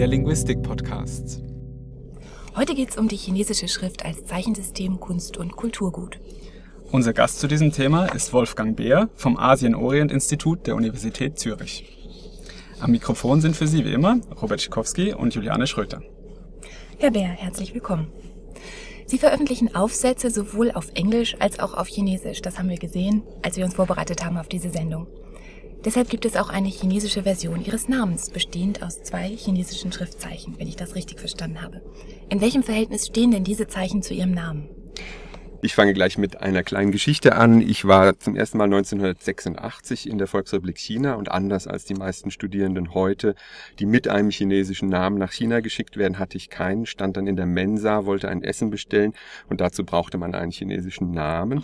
der Linguistik-Podcast. Heute geht es um die chinesische Schrift als Zeichensystem, Kunst und Kulturgut. Unser Gast zu diesem Thema ist Wolfgang Beer vom Asien-Orient-Institut der Universität Zürich. Am Mikrofon sind für Sie wie immer Robert Schikowski und Juliane Schröter. Herr Beer, herzlich willkommen. Sie veröffentlichen Aufsätze sowohl auf Englisch als auch auf Chinesisch. Das haben wir gesehen, als wir uns vorbereitet haben auf diese Sendung. Deshalb gibt es auch eine chinesische Version ihres Namens, bestehend aus zwei chinesischen Schriftzeichen, wenn ich das richtig verstanden habe. In welchem Verhältnis stehen denn diese Zeichen zu Ihrem Namen? Ich fange gleich mit einer kleinen Geschichte an. Ich war zum ersten Mal 1986 in der Volksrepublik China und anders als die meisten Studierenden heute, die mit einem chinesischen Namen nach China geschickt werden, hatte ich keinen, stand dann in der Mensa, wollte ein Essen bestellen und dazu brauchte man einen chinesischen Namen.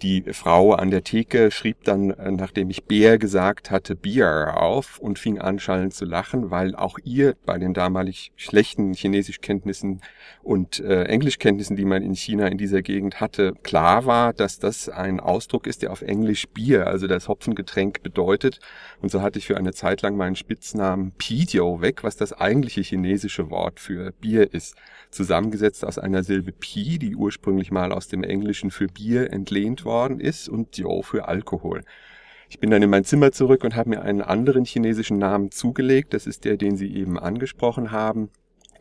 Die Frau an der Theke schrieb dann, äh, nachdem ich Bär gesagt hatte, Bier auf und fing an schallend zu lachen, weil auch ihr bei den damalig schlechten Chinesischkenntnissen und äh, Englischkenntnissen, die man in China in dieser Gegend hatte, hatte, klar war, dass das ein Ausdruck ist, der auf Englisch Bier, also das Hopfengetränk bedeutet. Und so hatte ich für eine Zeit lang meinen Spitznamen Pidio weg, was das eigentliche chinesische Wort für Bier ist. Zusammengesetzt aus einer Silbe Pi, die ursprünglich mal aus dem Englischen für Bier entlehnt worden ist, und Dio für Alkohol. Ich bin dann in mein Zimmer zurück und habe mir einen anderen chinesischen Namen zugelegt. Das ist der, den Sie eben angesprochen haben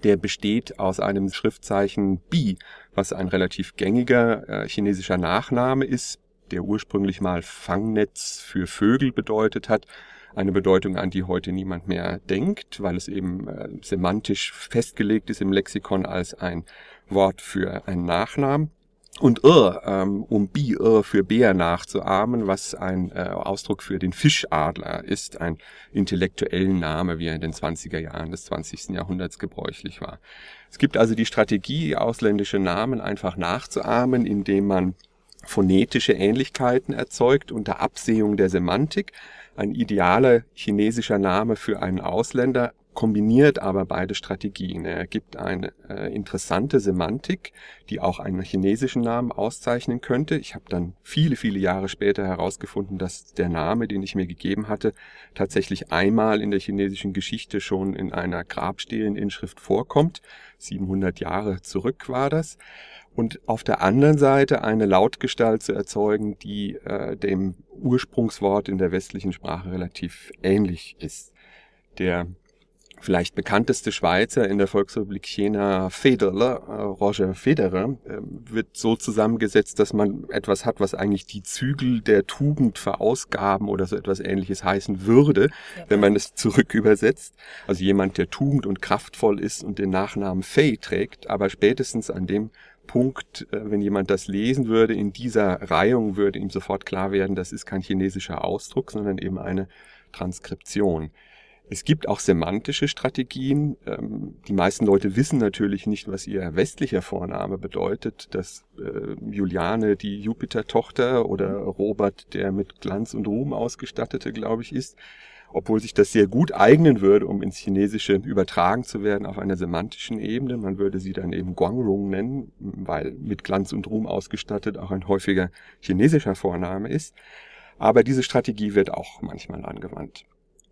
der besteht aus einem Schriftzeichen Bi, was ein relativ gängiger äh, chinesischer Nachname ist, der ursprünglich mal Fangnetz für Vögel bedeutet hat. Eine Bedeutung, an die heute niemand mehr denkt, weil es eben äh, semantisch festgelegt ist im Lexikon als ein Wort für einen Nachnamen und Ir, ähm, um Bi-Ir für Bär nachzuahmen, was ein äh, Ausdruck für den Fischadler ist, ein intellektuellen Name, wie er in den 20er Jahren des 20. Jahrhunderts gebräuchlich war. Es gibt also die Strategie, ausländische Namen einfach nachzuahmen, indem man phonetische Ähnlichkeiten erzeugt unter Absehung der Semantik. Ein idealer chinesischer Name für einen Ausländer kombiniert aber beide Strategien. Er gibt eine äh, interessante Semantik, die auch einen chinesischen Namen auszeichnen könnte. Ich habe dann viele, viele Jahre später herausgefunden, dass der Name, den ich mir gegeben hatte, tatsächlich einmal in der chinesischen Geschichte schon in einer Grabsteheninschrift vorkommt. 700 Jahre zurück war das. Und auf der anderen Seite eine Lautgestalt zu erzeugen, die äh, dem Ursprungswort in der westlichen Sprache relativ ähnlich ist. Der vielleicht bekannteste Schweizer in der Volksrepublik China, Federer, äh, Roger Federer, äh, wird so zusammengesetzt, dass man etwas hat, was eigentlich die Zügel der Tugend verausgaben oder so etwas ähnliches heißen würde, wenn man es zurück übersetzt. Also jemand, der tugend und kraftvoll ist und den Nachnamen Fei trägt, aber spätestens an dem Punkt, äh, wenn jemand das lesen würde, in dieser Reihung würde ihm sofort klar werden, das ist kein chinesischer Ausdruck, sondern eben eine Transkription. Es gibt auch semantische Strategien. Ähm, die meisten Leute wissen natürlich nicht, was ihr westlicher Vorname bedeutet, dass äh, Juliane die Jupiter-Tochter oder Robert der mit Glanz und Ruhm ausgestattete, glaube ich, ist. Obwohl sich das sehr gut eignen würde, um ins Chinesische übertragen zu werden auf einer semantischen Ebene. Man würde sie dann eben Guangrong nennen, weil mit Glanz und Ruhm ausgestattet auch ein häufiger chinesischer Vorname ist. Aber diese Strategie wird auch manchmal angewandt.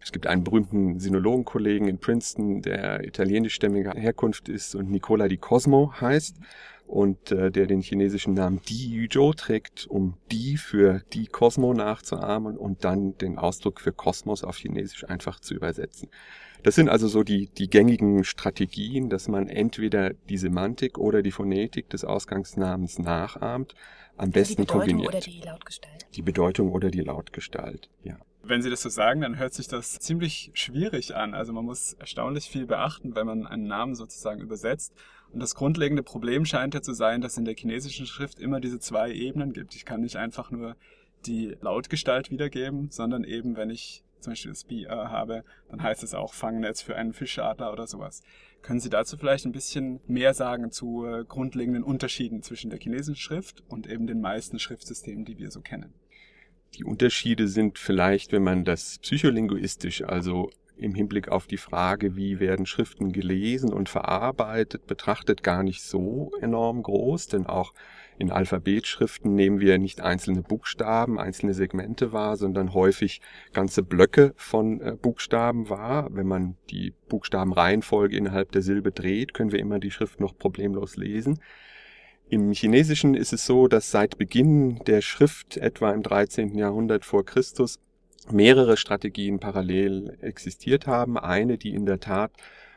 Es gibt einen berühmten Sinologenkollegen in Princeton, der italienischstämmiger Herkunft ist und Nicola di Cosmo heißt und äh, der den chinesischen Namen Di Yuzhou trägt, um Di für Di Cosmo nachzuahmen und dann den Ausdruck für Kosmos auf Chinesisch einfach zu übersetzen. Das sind also so die, die gängigen Strategien, dass man entweder die Semantik oder die Phonetik des Ausgangsnamens nachahmt, am also besten die Bedeutung kombiniert. Oder die Lautgestalt. Die Bedeutung oder die Lautgestalt, ja. Wenn Sie das so sagen, dann hört sich das ziemlich schwierig an. Also man muss erstaunlich viel beachten, wenn man einen Namen sozusagen übersetzt. Und das grundlegende Problem scheint ja zu sein, dass in der chinesischen Schrift immer diese zwei Ebenen gibt. Ich kann nicht einfach nur die Lautgestalt wiedergeben, sondern eben, wenn ich zum Beispiel das Bi habe, dann heißt es auch Fangnetz für einen Fischadler oder sowas. Können Sie dazu vielleicht ein bisschen mehr sagen zu äh, grundlegenden Unterschieden zwischen der chinesischen Schrift und eben den meisten Schriftsystemen, die wir so kennen? Die Unterschiede sind vielleicht, wenn man das psycholinguistisch, also im Hinblick auf die Frage, wie werden Schriften gelesen und verarbeitet, betrachtet, gar nicht so enorm groß, denn auch in Alphabetschriften nehmen wir nicht einzelne Buchstaben, einzelne Segmente wahr, sondern häufig ganze Blöcke von äh, Buchstaben wahr. Wenn man die Buchstabenreihenfolge innerhalb der Silbe dreht, können wir immer die Schrift noch problemlos lesen. Im Chinesischen ist es so, dass seit Beginn der Schrift, etwa im 13. Jahrhundert vor Christus, mehrere Strategien parallel existiert haben. Eine, die in der Tat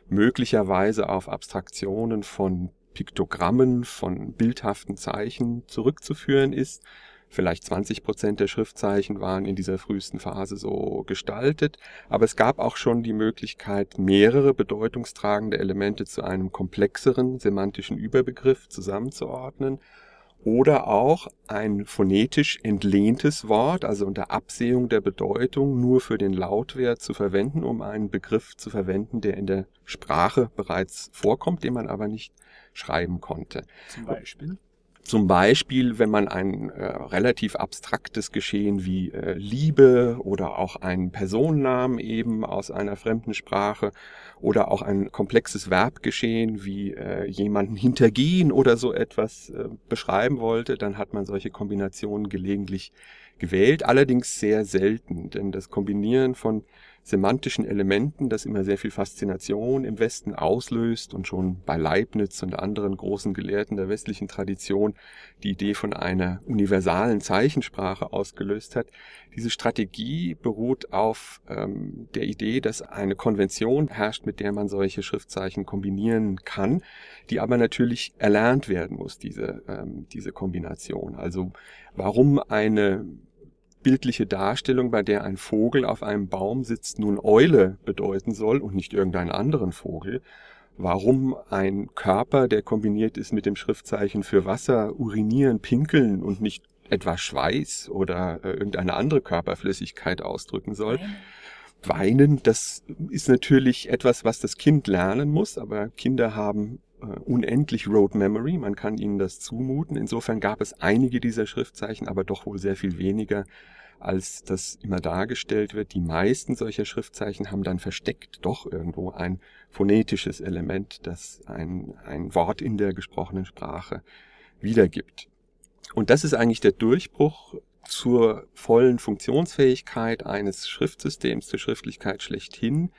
möglicherweise auf Abstraktionen von Piktogrammen, von bildhaften Zeichen zurückzuführen ist. Vielleicht 20 Prozent der Schriftzeichen waren in dieser frühesten Phase so gestaltet, aber es gab auch schon die Möglichkeit, mehrere bedeutungstragende Elemente zu einem komplexeren semantischen Überbegriff zusammenzuordnen oder auch ein phonetisch entlehntes Wort, also unter Absehung der Bedeutung nur für den Lautwert zu verwenden, um einen Begriff zu verwenden, der in der Sprache bereits vorkommt, den man aber nicht schreiben konnte. Zum Beispiel? Zum Beispiel, wenn man ein äh, relativ abstraktes Geschehen wie äh, Liebe oder auch einen Personennamen eben aus einer fremden Sprache oder auch ein komplexes Verbgeschehen wie äh, jemanden hintergehen oder so etwas äh, beschreiben wollte, dann hat man solche Kombinationen gelegentlich gewählt, allerdings sehr selten, denn das Kombinieren von semantischen Elementen, das immer sehr viel Faszination im Westen auslöst und schon bei Leibniz und anderen großen Gelehrten der westlichen Tradition die Idee von einer universalen Zeichensprache ausgelöst hat. Diese Strategie beruht auf ähm, der Idee, dass eine Konvention herrscht, mit der man solche Schriftzeichen kombinieren kann, die aber natürlich erlernt werden muss, diese, ähm, diese Kombination. Also warum eine bildliche Darstellung, bei der ein Vogel auf einem Baum sitzt, nun Eule bedeuten soll und nicht irgendeinen anderen Vogel, warum ein Körper, der kombiniert ist mit dem Schriftzeichen für Wasser, urinieren, pinkeln und nicht etwa Schweiß oder äh, irgendeine andere Körperflüssigkeit ausdrücken soll. Weinen, das ist natürlich etwas, was das Kind lernen muss, aber Kinder haben unendlich Road Memory, man kann ihnen das zumuten. Insofern gab es einige dieser Schriftzeichen, aber doch wohl sehr viel weniger, als das immer dargestellt wird. Die meisten solcher Schriftzeichen haben dann versteckt doch irgendwo ein phonetisches Element, das ein, ein Wort in der gesprochenen Sprache wiedergibt. Und das ist eigentlich der Durchbruch zur vollen Funktionsfähigkeit eines Schriftsystems, zur Schriftlichkeit schlechthin,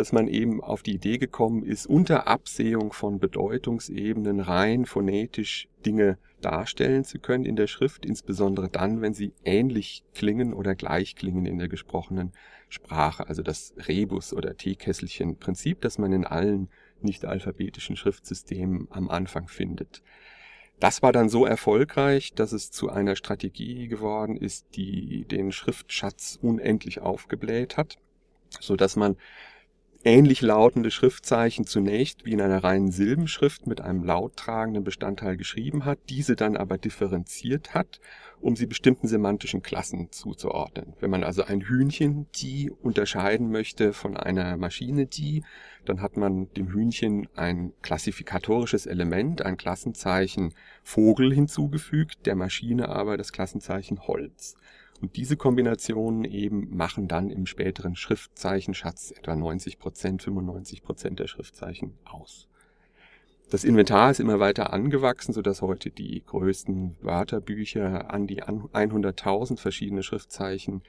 dass man eben auf die Idee gekommen ist, unter Absehung von Bedeutungsebenen rein phonetisch Dinge darstellen zu können in der Schrift, insbesondere dann, wenn sie ähnlich klingen oder gleich klingen in der gesprochenen Sprache. Also das Rebus- oder Teekesselchen-Prinzip, das man in allen nicht alphabetischen Schriftsystemen am Anfang findet. Das war dann so erfolgreich, dass es zu einer Strategie geworden ist, die den Schriftschatz unendlich aufgebläht hat, so dass man ähnlich lautende Schriftzeichen zunächst wie in einer reinen Silbenschrift mit einem lauttragenden Bestandteil geschrieben hat, diese dann aber differenziert hat, um sie bestimmten semantischen Klassen zuzuordnen. Wenn man also ein Hühnchen die unterscheiden möchte von einer Maschine die, dann hat man dem Hühnchen ein klassifikatorisches Element, ein Klassenzeichen Vogel hinzugefügt, der Maschine aber das Klassenzeichen Holz. Und diese Kombinationen eben machen dann im späteren Schriftzeichenschatz etwa 90 Prozent, 95 Prozent der Schriftzeichen aus. Das Inventar ist immer weiter angewachsen, sodass heute die größten Wörterbücher an die 100.000 verschiedene Schriftzeichen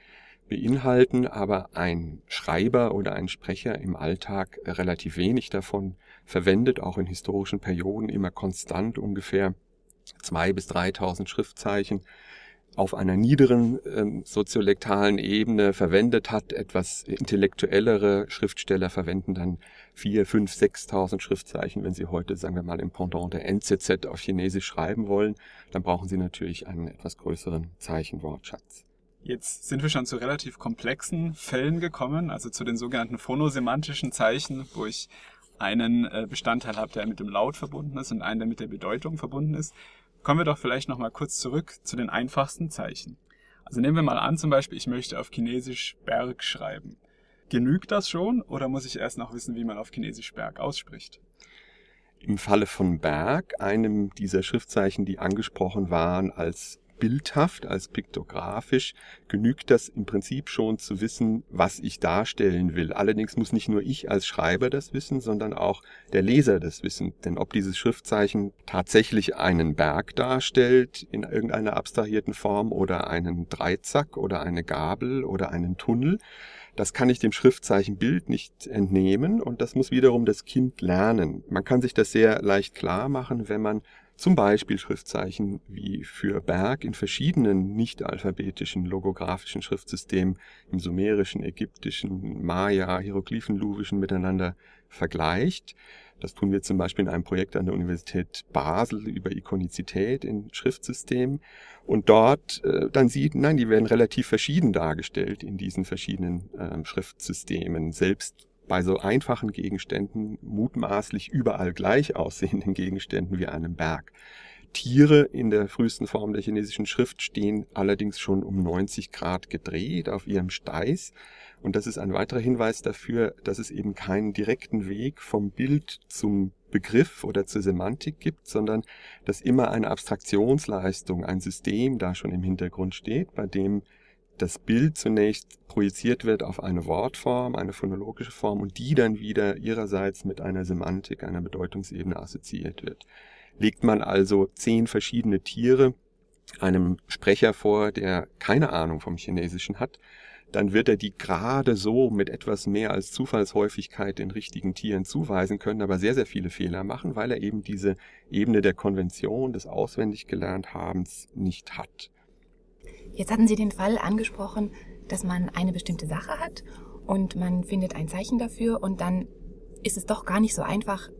beinhalten, aber ein Schreiber oder ein Sprecher im Alltag relativ wenig davon verwendet, auch in historischen Perioden immer konstant ungefähr zwei bis 3.000 Schriftzeichen auf einer niederen ähm, soziolektalen Ebene verwendet hat. Etwas intellektuellere Schriftsteller verwenden dann vier, fünf, sechstausend Schriftzeichen. Wenn sie heute, sagen wir mal, im Pendant der NZZ auf Chinesisch schreiben wollen, dann brauchen sie natürlich einen etwas größeren Zeichenwortschatz. Jetzt sind wir schon zu relativ komplexen Fällen gekommen, also zu den sogenannten phonosemantischen Zeichen, wo ich einen äh, Bestandteil habe, der mit dem Laut verbunden ist und einen, der mit der Bedeutung verbunden ist. Kommen wir doch vielleicht nochmal kurz zurück zu den einfachsten Zeichen. Also nehmen wir mal an, zum Beispiel, ich möchte auf Chinesisch Berg schreiben. Genügt das schon oder muss ich erst noch wissen, wie man auf Chinesisch Berg ausspricht? Im Falle von Berg, einem dieser Schriftzeichen, die angesprochen waren als bildhaft, als piktografisch, genügt das im Prinzip schon zu wissen, was ich darstellen will. Allerdings muss nicht nur ich als Schreiber das wissen, sondern auch der Leser das wissen. Denn ob dieses Schriftzeichen tatsächlich einen Berg darstellt in irgendeiner abstrahierten Form oder einen Dreizack oder eine Gabel oder einen Tunnel, das kann ich dem Schriftzeichenbild nicht entnehmen und das muss wiederum das Kind lernen. Man kann sich das sehr leicht klar machen, wenn man zum Beispiel Schriftzeichen wie für Berg in verschiedenen nicht alphabetischen logografischen Schriftsystemen im sumerischen, ägyptischen, Maya, hieroglyphenluvischen miteinander vergleicht. Das tun wir zum Beispiel in einem Projekt an der Universität Basel über Ikonizität in Schriftsystemen. Und dort äh, dann sieht, nein, die werden relativ verschieden dargestellt in diesen verschiedenen äh, Schriftsystemen. Selbst bei so einfachen Gegenständen, mutmaßlich überall gleich aussehenden Gegenständen wie einem Berg. Tiere in der frühesten Form der chinesischen Schrift stehen allerdings schon um 90 Grad gedreht auf ihrem Steiß. Und das ist ein weiterer Hinweis dafür, dass es eben keinen direkten Weg vom Bild zum Begriff oder zur Semantik gibt, sondern dass immer eine Abstraktionsleistung, ein System da schon im Hintergrund steht, bei dem das Bild zunächst projiziert wird auf eine Wortform, eine phonologische Form und die dann wieder ihrerseits mit einer Semantik, einer Bedeutungsebene assoziiert wird. Legt man also zehn verschiedene Tiere einem Sprecher vor, der keine Ahnung vom Chinesischen hat, dann wird er die gerade so mit etwas mehr als Zufallshäufigkeit den richtigen Tieren zuweisen können, aber sehr, sehr viele Fehler machen, weil er eben diese Ebene der Konvention, des auswendig gelernt Habens nicht hat. Jetzt hatten Sie den Fall angesprochen, dass man eine bestimmte Sache hat und man findet ein Zeichen dafür und dann ist es doch gar nicht so einfach,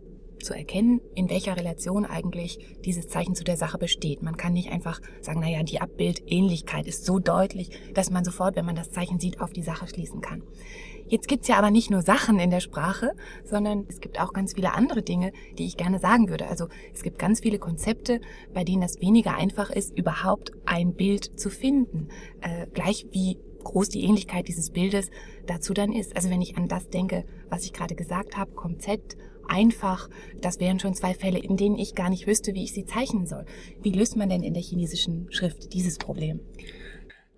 zu erkennen, in welcher Relation eigentlich dieses Zeichen zu der Sache besteht. Man kann nicht einfach sagen, naja, die Abbildähnlichkeit ist so deutlich, dass man sofort, wenn man das Zeichen sieht, auf die Sache schließen kann. Jetzt gibt's ja aber nicht nur Sachen in der Sprache, sondern es gibt auch ganz viele andere Dinge, die ich gerne sagen würde. Also es gibt ganz viele Konzepte, bei denen es weniger einfach ist, überhaupt ein Bild zu finden. Äh, gleich wie groß die Ähnlichkeit dieses Bildes dazu dann ist. Also wenn ich an das denke, was ich gerade gesagt habe, Konzept einfach. Das wären schon zwei Fälle, in denen ich gar nicht wüsste, wie ich sie zeichnen soll. Wie löst man denn in der chinesischen Schrift dieses Problem?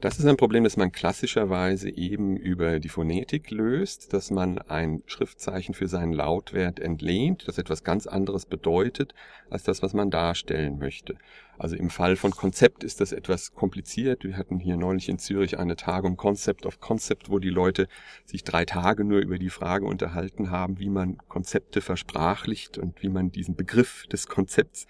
Das ist ein Problem, das man klassischerweise eben über die Phonetik löst, dass man ein Schriftzeichen für seinen Lautwert entlehnt, das etwas ganz anderes bedeutet als das, was man darstellen möchte. Also im Fall von Konzept ist das etwas kompliziert. Wir hatten hier neulich in Zürich eine Tagung Concept of Concept, wo die Leute sich drei Tage nur über die Frage unterhalten haben, wie man Konzepte versprachlicht und wie man diesen Begriff des Konzepts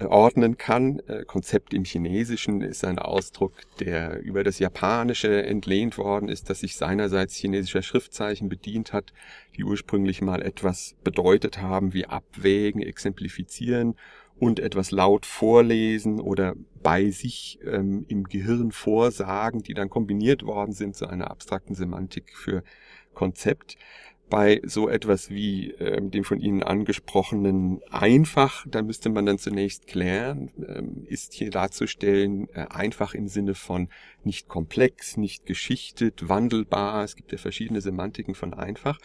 einordnen kann. Äh, Konzept im Chinesischen ist ein Ausdruck, der über das Japanische entlehnt worden ist, das sich seinerseits chinesischer Schriftzeichen bedient hat, die ursprünglich mal etwas bedeutet haben wie abwägen, exemplifizieren und etwas laut vorlesen oder bei sich ähm, im Gehirn vorsagen, die dann kombiniert worden sind zu einer abstrakten Semantik für Konzept. Bei so etwas wie ähm, dem von Ihnen angesprochenen einfach, da müsste man dann zunächst klären, ähm, ist hier darzustellen äh, einfach im Sinne von nicht komplex, nicht geschichtet, wandelbar. Es gibt ja verschiedene Semantiken von einfach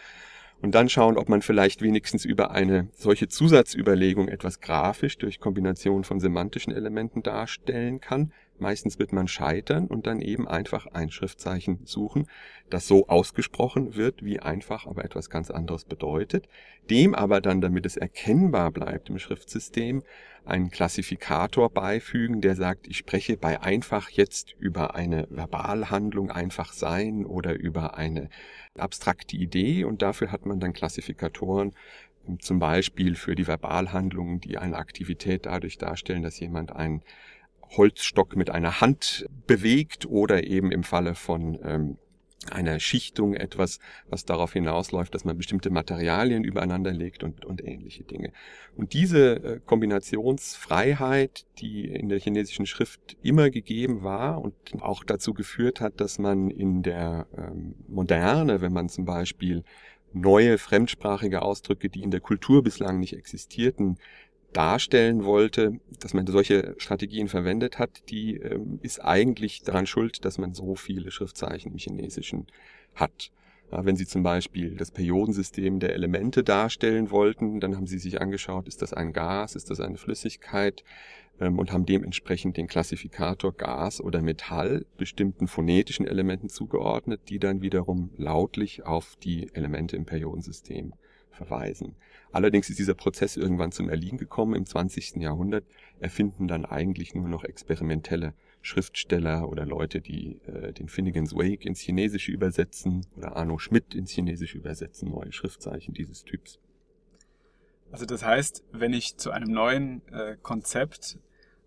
und dann schauen, ob man vielleicht wenigstens über eine solche Zusatzüberlegung etwas grafisch durch Kombination von semantischen Elementen darstellen kann. Meistens wird man scheitern und dann eben einfach ein Schriftzeichen suchen, das so ausgesprochen wird, wie einfach aber etwas ganz anderes bedeutet, dem aber dann, damit es erkennbar bleibt im Schriftsystem, einen Klassifikator beifügen, der sagt, ich spreche bei einfach jetzt über eine Verbalhandlung einfach sein oder über eine abstrakte Idee und dafür hat man dann Klassifikatoren, zum Beispiel für die Verbalhandlungen, die eine Aktivität dadurch darstellen, dass jemand einen Holzstock mit einer Hand bewegt oder eben im Falle von ähm, einer Schichtung etwas, was darauf hinausläuft, dass man bestimmte Materialien übereinander legt und, und ähnliche Dinge. Und diese äh, Kombinationsfreiheit, die in der chinesischen Schrift immer gegeben war und auch dazu geführt hat, dass man in der ähm, Moderne, wenn man zum Beispiel neue fremdsprachige Ausdrücke, die in der Kultur bislang nicht existierten, darstellen wollte, dass man solche Strategien verwendet hat, die ähm, ist eigentlich daran schuld, dass man so viele Schriftzeichen im Chinesischen hat. Wenn Sie zum Beispiel das Periodensystem der Elemente darstellen wollten, dann haben Sie sich angeschaut, ist das ein Gas, ist das eine Flüssigkeit ähm, und haben dementsprechend den Klassifikator Gas oder Metall bestimmten phonetischen Elementen zugeordnet, die dann wiederum lautlich auf die Elemente im Periodensystem verweisen. Allerdings ist dieser Prozess irgendwann zum Erliegen gekommen. Im 20. Jahrhundert erfinden dann eigentlich nur noch experimentelle Schriftsteller oder Leute, die äh, den Finnegans Wake ins Chinesische übersetzen oder Arno Schmidt ins Chinesische übersetzen, neue Schriftzeichen dieses Typs. Also das heißt, wenn ich zu einem neuen äh, Konzept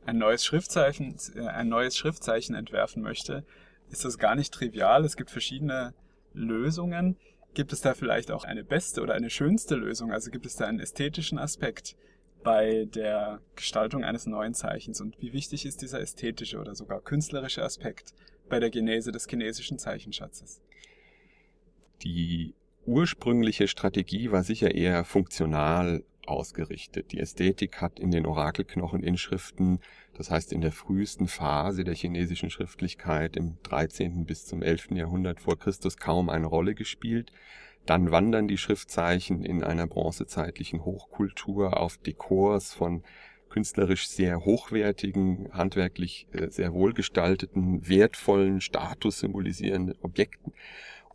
ein neues Schriftzeichen, äh, ein neues Schriftzeichen entwerfen möchte, ist das gar nicht trivial. Es gibt verschiedene Lösungen. Gibt es da vielleicht auch eine beste oder eine schönste Lösung? Also gibt es da einen ästhetischen Aspekt bei der Gestaltung eines neuen Zeichens? Und wie wichtig ist dieser ästhetische oder sogar künstlerische Aspekt bei der Genese des chinesischen Zeichenschatzes? Die ursprüngliche Strategie war sicher eher funktional ausgerichtet. Die Ästhetik hat in den Orakelknocheninschriften, das heißt in der frühesten Phase der chinesischen Schriftlichkeit im 13. bis zum 11. Jahrhundert vor Christus kaum eine Rolle gespielt. Dann wandern die Schriftzeichen in einer bronzezeitlichen Hochkultur auf Dekors von künstlerisch sehr hochwertigen, handwerklich äh, sehr wohlgestalteten, wertvollen, Status symbolisierenden Objekten.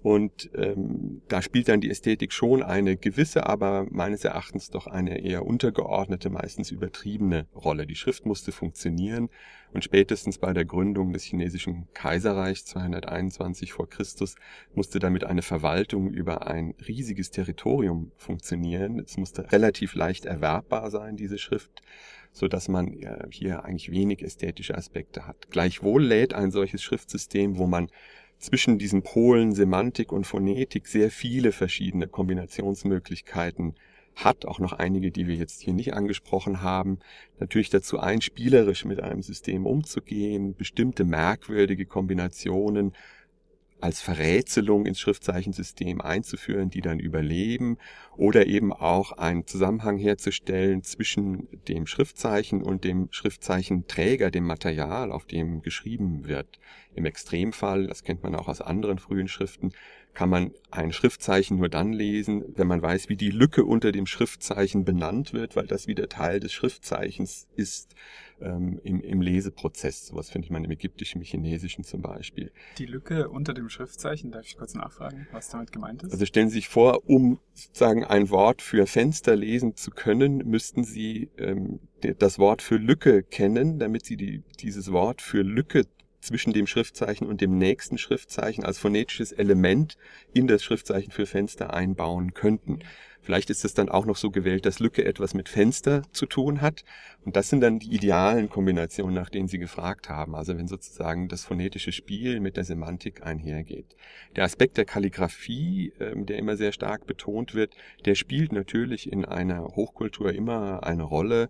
Und ähm, da spielt dann die Ästhetik schon eine gewisse, aber meines Erachtens doch eine eher untergeordnete, meistens übertriebene Rolle. Die Schrift musste funktionieren und spätestens bei der Gründung des chinesischen Kaiserreichs 221 vor Christus musste damit eine Verwaltung über ein riesiges Territorium funktionieren. Es musste relativ leicht erwerbbar sein, diese Schrift so dass man hier eigentlich wenig ästhetische Aspekte hat. Gleichwohl lädt ein solches Schriftsystem, wo man zwischen diesen Polen Semantik und Phonetik sehr viele verschiedene Kombinationsmöglichkeiten hat, auch noch einige, die wir jetzt hier nicht angesprochen haben. Natürlich dazu ein, spielerisch mit einem System umzugehen, bestimmte merkwürdige Kombinationen als Verrätselung ins Schriftzeichensystem einzuführen, die dann überleben oder eben auch einen Zusammenhang herzustellen zwischen dem Schriftzeichen und dem Schriftzeichenträger, dem Material, auf dem geschrieben wird. Im Extremfall, das kennt man auch aus anderen frühen Schriften, kann man ein Schriftzeichen nur dann lesen, wenn man weiß, wie die Lücke unter dem Schriftzeichen benannt wird, weil das wieder Teil des Schriftzeichens ist ähm, im, im Leseprozess. Sowas findet man im Ägyptischen, im Chinesischen zum Beispiel. Die Lücke unter dem Schriftzeichen, darf ich kurz nachfragen, was damit gemeint ist? Also stellen Sie sich vor, um sozusagen ein Wort für Fenster lesen zu können, müssten Sie ähm, das Wort für Lücke kennen, damit Sie die, dieses Wort für Lücke zwischen dem Schriftzeichen und dem nächsten Schriftzeichen als phonetisches Element in das Schriftzeichen für Fenster einbauen könnten. Vielleicht ist es dann auch noch so gewählt, dass Lücke etwas mit Fenster zu tun hat. Und das sind dann die idealen Kombinationen, nach denen Sie gefragt haben. Also wenn sozusagen das phonetische Spiel mit der Semantik einhergeht. Der Aspekt der Kalligraphie, ähm, der immer sehr stark betont wird, der spielt natürlich in einer Hochkultur immer eine Rolle.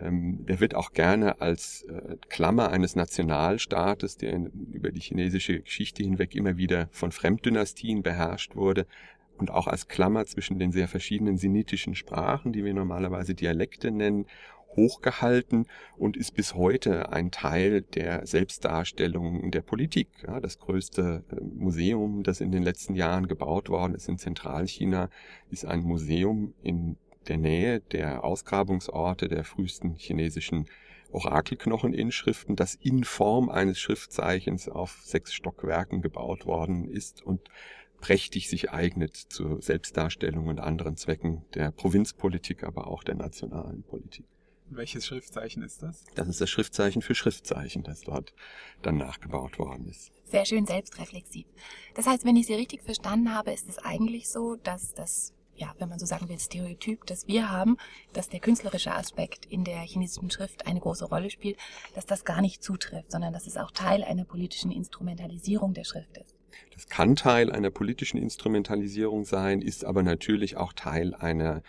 Ähm, der wird auch gerne als äh, Klammer eines Nationalstaates, der über die chinesische Geschichte hinweg immer wieder von Fremddynastien beherrscht wurde, und auch als Klammer zwischen den sehr verschiedenen sinitischen Sprachen, die wir normalerweise Dialekte nennen, hochgehalten und ist bis heute ein Teil der Selbstdarstellung der Politik. Ja, das größte äh, Museum, das in den letzten Jahren gebaut worden ist in Zentralchina, ist ein Museum in der Nähe der Ausgrabungsorte der frühesten chinesischen Orakelknocheninschriften, das in Form eines Schriftzeichens auf sechs Stockwerken gebaut worden ist und prächtig sich eignet zur Selbstdarstellung und anderen Zwecken der Provinzpolitik, aber auch der nationalen Politik. Welches Schriftzeichen ist das? Das ist das Schriftzeichen für Schriftzeichen, das dort dann nachgebaut worden ist. Sehr schön selbstreflexiv. Das heißt, wenn ich Sie richtig verstanden habe, ist es eigentlich so, dass das ja, wenn man so sagen will, Stereotyp, das wir haben, dass der künstlerische Aspekt in der chinesischen Schrift eine große Rolle spielt, dass das gar nicht zutrifft, sondern dass es auch Teil einer politischen Instrumentalisierung der Schrift ist. Das kann Teil einer politischen Instrumentalisierung sein, ist aber natürlich auch Teil einer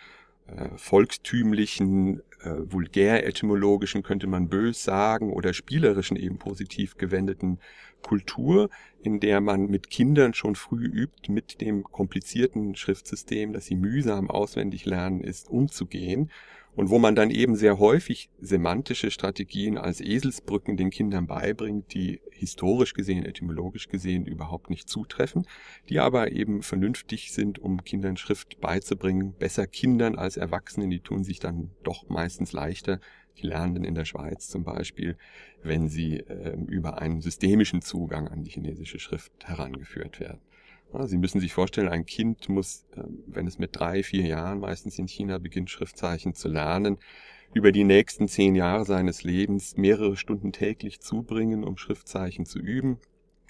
äh, volkstümlichen, äh, vulgär-etymologischen, könnte man bös sagen, oder spielerischen, eben positiv gewendeten Kultur, in der man mit Kindern schon früh übt, mit dem komplizierten Schriftsystem, das sie mühsam auswendig lernen ist, umzugehen. Und wo man dann eben sehr häufig semantische Strategien als Eselsbrücken den Kindern beibringt, die historisch gesehen, etymologisch gesehen überhaupt nicht zutreffen, die aber eben vernünftig sind, um Kindern Schrift beizubringen, besser Kindern als Erwachsenen, die tun sich dann doch meistens leichter, die Lernenden in der Schweiz zum Beispiel, wenn sie äh, über einen systemischen Zugang an die chinesische Schrift herangeführt werden. Sie müssen sich vorstellen, ein Kind muss, ähm, wenn es mit drei, vier Jahren meistens in China beginnt, Schriftzeichen zu lernen, über die nächsten zehn Jahre seines Lebens mehrere Stunden täglich zubringen, um Schriftzeichen zu üben.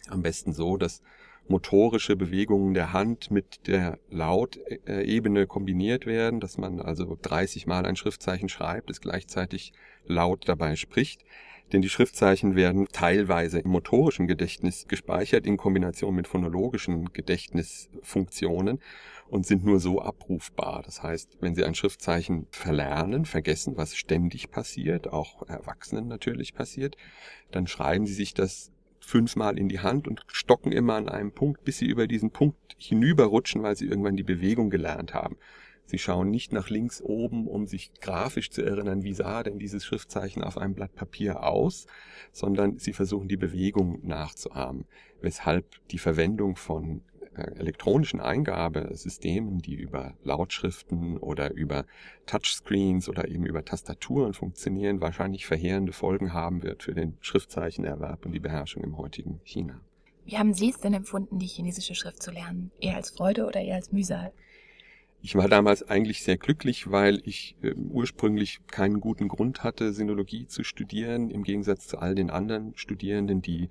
Am besten so, dass motorische Bewegungen der Hand mit der Lautebene kombiniert werden, dass man also 30 Mal ein Schriftzeichen schreibt, es gleichzeitig laut dabei spricht denn die Schriftzeichen werden teilweise im motorischen Gedächtnis gespeichert in Kombination mit phonologischen Gedächtnisfunktionen und sind nur so abrufbar. Das heißt, wenn Sie ein Schriftzeichen verlernen, vergessen, was ständig passiert, auch Erwachsenen natürlich passiert, dann schreiben Sie sich das fünfmal in die Hand und stocken immer an einem Punkt, bis Sie über diesen Punkt hinüberrutschen, weil Sie irgendwann die Bewegung gelernt haben. Sie schauen nicht nach links oben, um sich grafisch zu erinnern, wie sah denn dieses Schriftzeichen auf einem Blatt Papier aus, sondern sie versuchen die Bewegung nachzuahmen, weshalb die Verwendung von elektronischen Eingabesystemen, die über Lautschriften oder über Touchscreens oder eben über Tastaturen funktionieren, wahrscheinlich verheerende Folgen haben wird für den Schriftzeichenerwerb und die Beherrschung im heutigen China. Wie haben Sie es denn empfunden, die chinesische Schrift zu lernen? Eher als Freude oder eher als Mühsal? Ich war damals eigentlich sehr glücklich, weil ich äh, ursprünglich keinen guten Grund hatte, Sinologie zu studieren, im Gegensatz zu all den anderen Studierenden, die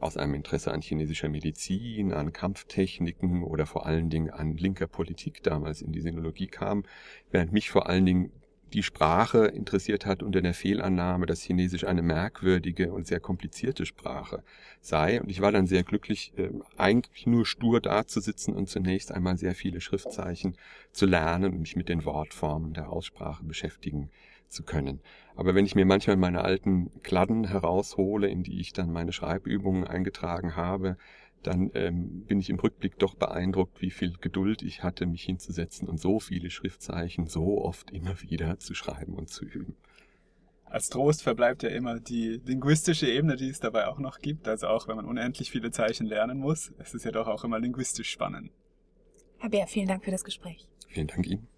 aus einem Interesse an chinesischer Medizin, an Kampftechniken oder vor allen Dingen an linker Politik damals in die Sinologie kamen, während mich vor allen Dingen die Sprache interessiert hat unter der Fehlannahme, dass Chinesisch eine merkwürdige und sehr komplizierte Sprache sei. Und ich war dann sehr glücklich, äh, eigentlich nur stur dazusitzen und zunächst einmal sehr viele Schriftzeichen zu lernen und mich mit den Wortformen der Aussprache beschäftigen zu können. Aber wenn ich mir manchmal meine alten Kladden heraushole, in die ich dann meine Schreibübungen eingetragen habe, dann ähm, bin ich im Rückblick doch beeindruckt, wie viel Geduld ich hatte, mich hinzusetzen und so viele Schriftzeichen so oft immer wieder zu schreiben und zu üben. Als Trost verbleibt ja immer die linguistische Ebene, die es dabei auch noch gibt. Also auch wenn man unendlich viele Zeichen lernen muss, es ist ja doch auch immer linguistisch spannend. Herr Bär, vielen Dank für das Gespräch. Vielen Dank Ihnen.